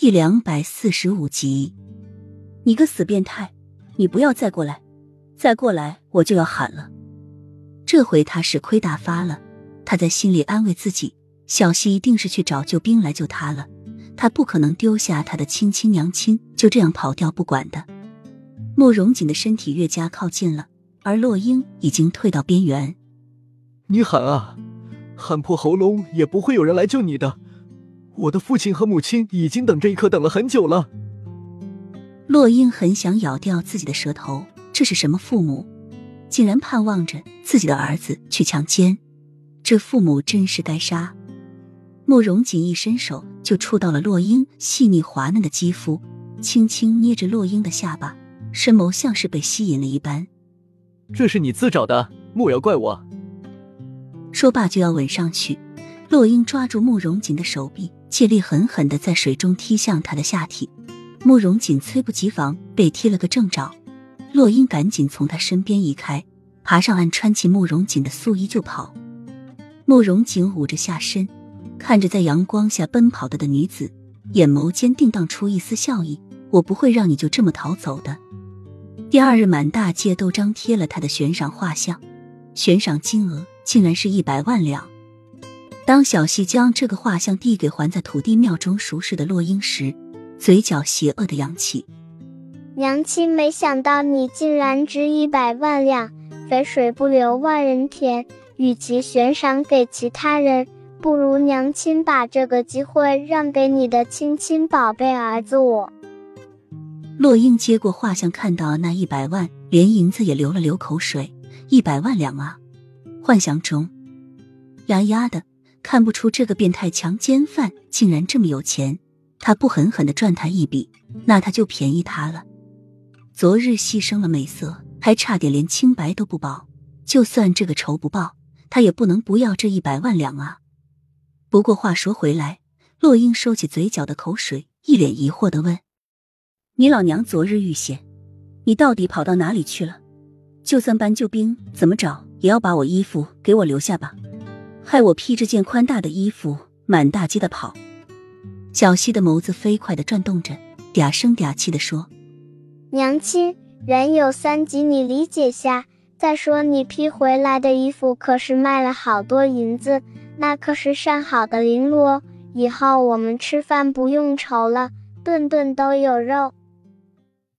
第两百四十五集，你个死变态！你不要再过来，再过来我就要喊了。这回他是亏大发了，他在心里安慰自己：小西一定是去找救兵来救他了，他不可能丢下他的亲亲娘亲就这样跑掉不管的。慕容锦的身体越加靠近了，而洛英已经退到边缘。你喊啊，喊破喉咙也不会有人来救你的。我的父亲和母亲已经等这一刻等了很久了。洛英很想咬掉自己的舌头，这是什么父母，竟然盼望着自己的儿子去强奸？这父母真是该杀！慕容锦一伸手就触到了洛英细腻滑嫩的肌肤，轻轻捏着洛英的下巴，深眸像是被吸引了一般。这是你自找的，莫要怪我。说罢就要吻上去，洛英抓住慕容锦的手臂。借力狠狠的在水中踢向他的下体，慕容锦猝不及防被踢了个正着，洛英赶紧从他身边移开，爬上岸穿起慕容锦的素衣就跑。慕容锦捂着下身，看着在阳光下奔跑的的女子，眼眸间定荡出一丝笑意：“我不会让你就这么逃走的。”第二日，满大街都张贴了他的悬赏画像，悬赏金额竟然是一百万两。当小西将这个画像递给还在土地庙中熟识的洛英时，嘴角邪恶的扬起。娘亲，没想到你竟然值一百万两，肥水不流外人田。与其悬赏给其他人，不如娘亲把这个机会让给你的亲亲宝贝儿子我。洛英接过画像，看到那一百万，连银子也流了流口水。一百万两啊！幻想中，呀呀的。看不出这个变态强奸犯竟然这么有钱，他不狠狠的赚他一笔，那他就便宜他了。昨日牺牲了美色，还差点连清白都不保。就算这个仇不报，他也不能不要这一百万两啊！不过话说回来，洛英收起嘴角的口水，一脸疑惑的问：“你老娘昨日遇险，你到底跑到哪里去了？就算搬救兵，怎么找也要把我衣服给我留下吧。”害我披着件宽大的衣服满大街的跑，小溪的眸子飞快的转动着，嗲声嗲气的说：“娘亲，人有三急，你理解下。再说你披回来的衣服可是卖了好多银子，那可是上好的绫罗，以后我们吃饭不用愁了，顿顿都有肉。”